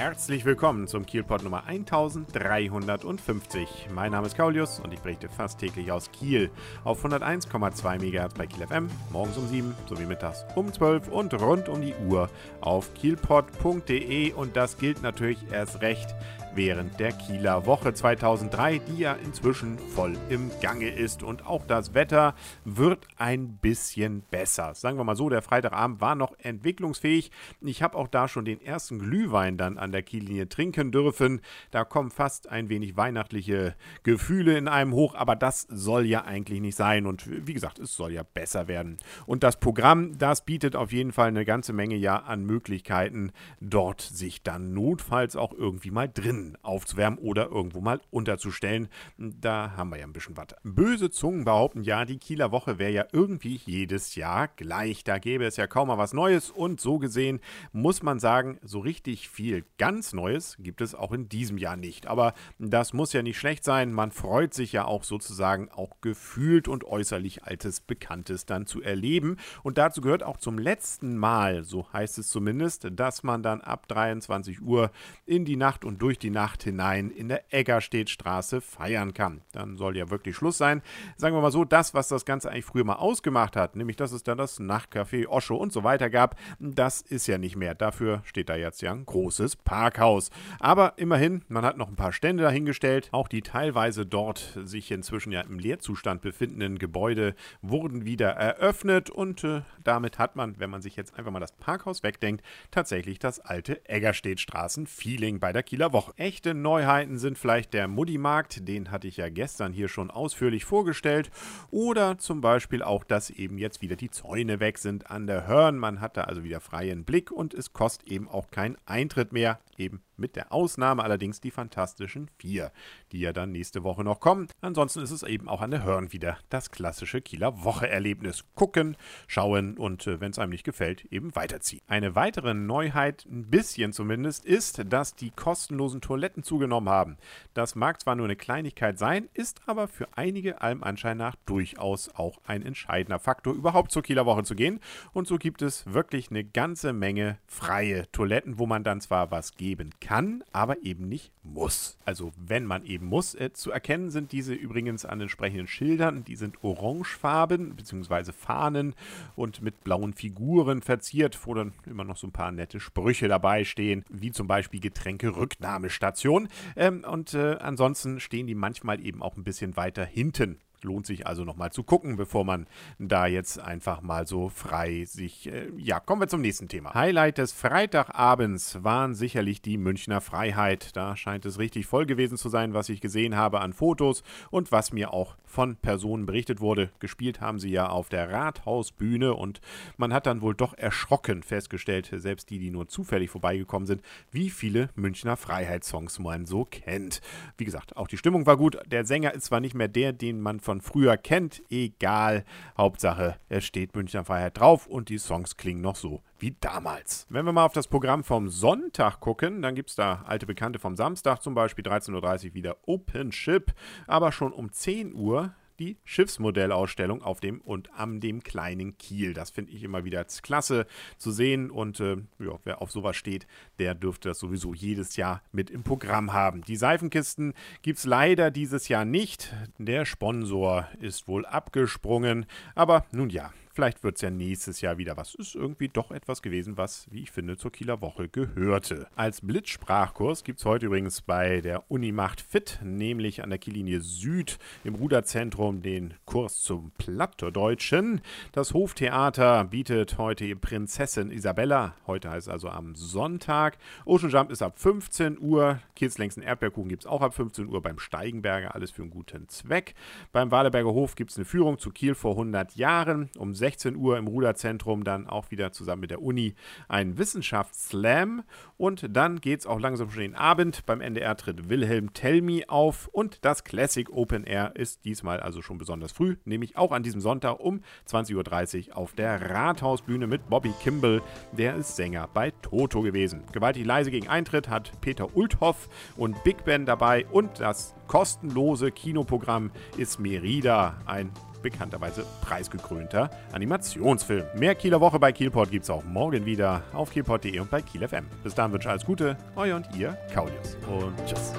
Herzlich willkommen zum Kielpot Nummer 1350. Mein Name ist Kaulius und ich berichte fast täglich aus Kiel auf 101,2 MHz bei Kiel FM, morgens um 7 sowie mittags um 12 und rund um die Uhr auf kielpot.de und das gilt natürlich erst recht während der Kieler Woche 2003, die ja inzwischen voll im Gange ist. Und auch das Wetter wird ein bisschen besser. Sagen wir mal so, der Freitagabend war noch entwicklungsfähig. Ich habe auch da schon den ersten Glühwein dann an der Kiellinie trinken dürfen. Da kommen fast ein wenig weihnachtliche Gefühle in einem hoch, aber das soll ja eigentlich nicht sein. Und wie gesagt, es soll ja besser werden. Und das Programm, das bietet auf jeden Fall eine ganze Menge ja an Möglichkeiten, dort sich dann notfalls auch irgendwie mal drin aufzuwärmen oder irgendwo mal unterzustellen. Da haben wir ja ein bisschen was. Böse Zungen behaupten ja, die Kieler Woche wäre ja irgendwie jedes Jahr gleich. Da gäbe es ja kaum mal was Neues und so gesehen muss man sagen, so richtig viel ganz Neues gibt es auch in diesem Jahr nicht. Aber das muss ja nicht schlecht sein. Man freut sich ja auch sozusagen auch gefühlt und äußerlich altes Bekanntes dann zu erleben. Und dazu gehört auch zum letzten Mal, so heißt es zumindest, dass man dann ab 23 Uhr in die Nacht und durch die die Nacht hinein in der Eggerstedtstraße feiern kann. Dann soll ja wirklich Schluss sein. Sagen wir mal so, das, was das Ganze eigentlich früher mal ausgemacht hat, nämlich dass es dann das Nachtcafé, Oscho und so weiter gab, das ist ja nicht mehr. Dafür steht da jetzt ja ein großes Parkhaus. Aber immerhin, man hat noch ein paar Stände dahingestellt. Auch die teilweise dort sich inzwischen ja im Leerzustand befindenden Gebäude wurden wieder eröffnet und äh, damit hat man, wenn man sich jetzt einfach mal das Parkhaus wegdenkt, tatsächlich das alte Eggerstedtstraßen-Feeling bei der Kieler Woche. Echte Neuheiten sind vielleicht der Muddimarkt, den hatte ich ja gestern hier schon ausführlich vorgestellt. Oder zum Beispiel auch, dass eben jetzt wieder die Zäune weg sind an der Hörn. Man hat da also wieder freien Blick und es kostet eben auch keinen Eintritt mehr. Eben mit der Ausnahme allerdings die Fantastischen Vier, die ja dann nächste Woche noch kommen. Ansonsten ist es eben auch an der Hörn wieder das klassische Kieler Woche-Erlebnis. Gucken, schauen und äh, wenn es einem nicht gefällt, eben weiterziehen. Eine weitere Neuheit, ein bisschen zumindest, ist, dass die kostenlosen Toiletten zugenommen haben. Das mag zwar nur eine Kleinigkeit sein, ist aber für einige allem Anschein nach durchaus auch ein entscheidender Faktor, überhaupt zur Kieler Woche zu gehen. Und so gibt es wirklich eine ganze Menge freie Toiletten, wo man dann zwar was geben kann, kann, aber eben nicht muss. Also wenn man eben muss. Äh, zu erkennen sind diese übrigens an entsprechenden Schildern. Die sind orangefarben bzw. Fahnen und mit blauen Figuren verziert, wo dann immer noch so ein paar nette Sprüche dabei stehen, wie zum Beispiel Getränke-Rücknahmestation. Ähm, und äh, ansonsten stehen die manchmal eben auch ein bisschen weiter hinten Lohnt sich also nochmal zu gucken, bevor man da jetzt einfach mal so frei sich. Äh, ja, kommen wir zum nächsten Thema. Highlight des Freitagabends waren sicherlich die Münchner Freiheit. Da scheint es richtig voll gewesen zu sein, was ich gesehen habe an Fotos und was mir auch von Personen berichtet wurde. Gespielt haben sie ja auf der Rathausbühne und man hat dann wohl doch erschrocken festgestellt, selbst die, die nur zufällig vorbeigekommen sind, wie viele Münchner Freiheitssongs man so kennt. Wie gesagt, auch die Stimmung war gut. Der Sänger ist zwar nicht mehr der, den man von von früher kennt, egal. Hauptsache, es steht Münchner Freiheit drauf und die Songs klingen noch so wie damals. Wenn wir mal auf das Programm vom Sonntag gucken, dann gibt es da alte Bekannte vom Samstag, zum Beispiel 13.30 Uhr wieder Open Ship, aber schon um 10 Uhr die Schiffsmodellausstellung auf dem und am dem kleinen Kiel. Das finde ich immer wieder klasse zu sehen und äh, ja, wer auf sowas steht, der dürfte das sowieso jedes Jahr mit im Programm haben. Die Seifenkisten gibt es leider dieses Jahr nicht. Der Sponsor ist wohl abgesprungen, aber nun ja, Vielleicht wird es ja nächstes Jahr wieder was. Ist irgendwie doch etwas gewesen, was, wie ich finde, zur Kieler Woche gehörte. Als Blitzsprachkurs gibt es heute übrigens bei der Uni Macht Fit, nämlich an der Kiellinie Süd im Ruderzentrum, den Kurs zum Plattdeutschen. Das Hoftheater bietet heute Prinzessin Isabella. Heute heißt es also am Sonntag. Ocean Jump ist ab 15 Uhr. Kielslängsten Erdbeerkuchen gibt es auch ab 15 Uhr beim Steigenberger. Alles für einen guten Zweck. Beim Waleberger Hof gibt es eine Führung zu Kiel vor 100 Jahren. Um 16 Uhr im Ruderzentrum dann auch wieder zusammen mit der Uni ein Wissenschaftsslam. Und dann geht es auch langsam schon den Abend. Beim NDR tritt Wilhelm Tellmi auf und das Classic Open Air ist diesmal also schon besonders früh, nämlich auch an diesem Sonntag um 20.30 Uhr auf der Rathausbühne mit Bobby Kimball. Der ist Sänger bei Toto gewesen. Gewaltig leise gegen Eintritt hat Peter Ulthoff und Big Ben dabei und das kostenlose Kinoprogramm ist Merida, ein bekannterweise preisgekrönter Animationsfilm. Mehr Kieler Woche bei Kielport gibt es auch morgen wieder auf kielport.de und bei Kiel FM. Bis dahin wünsche ich alles Gute, euer und ihr, Kaulius. Und tschüss.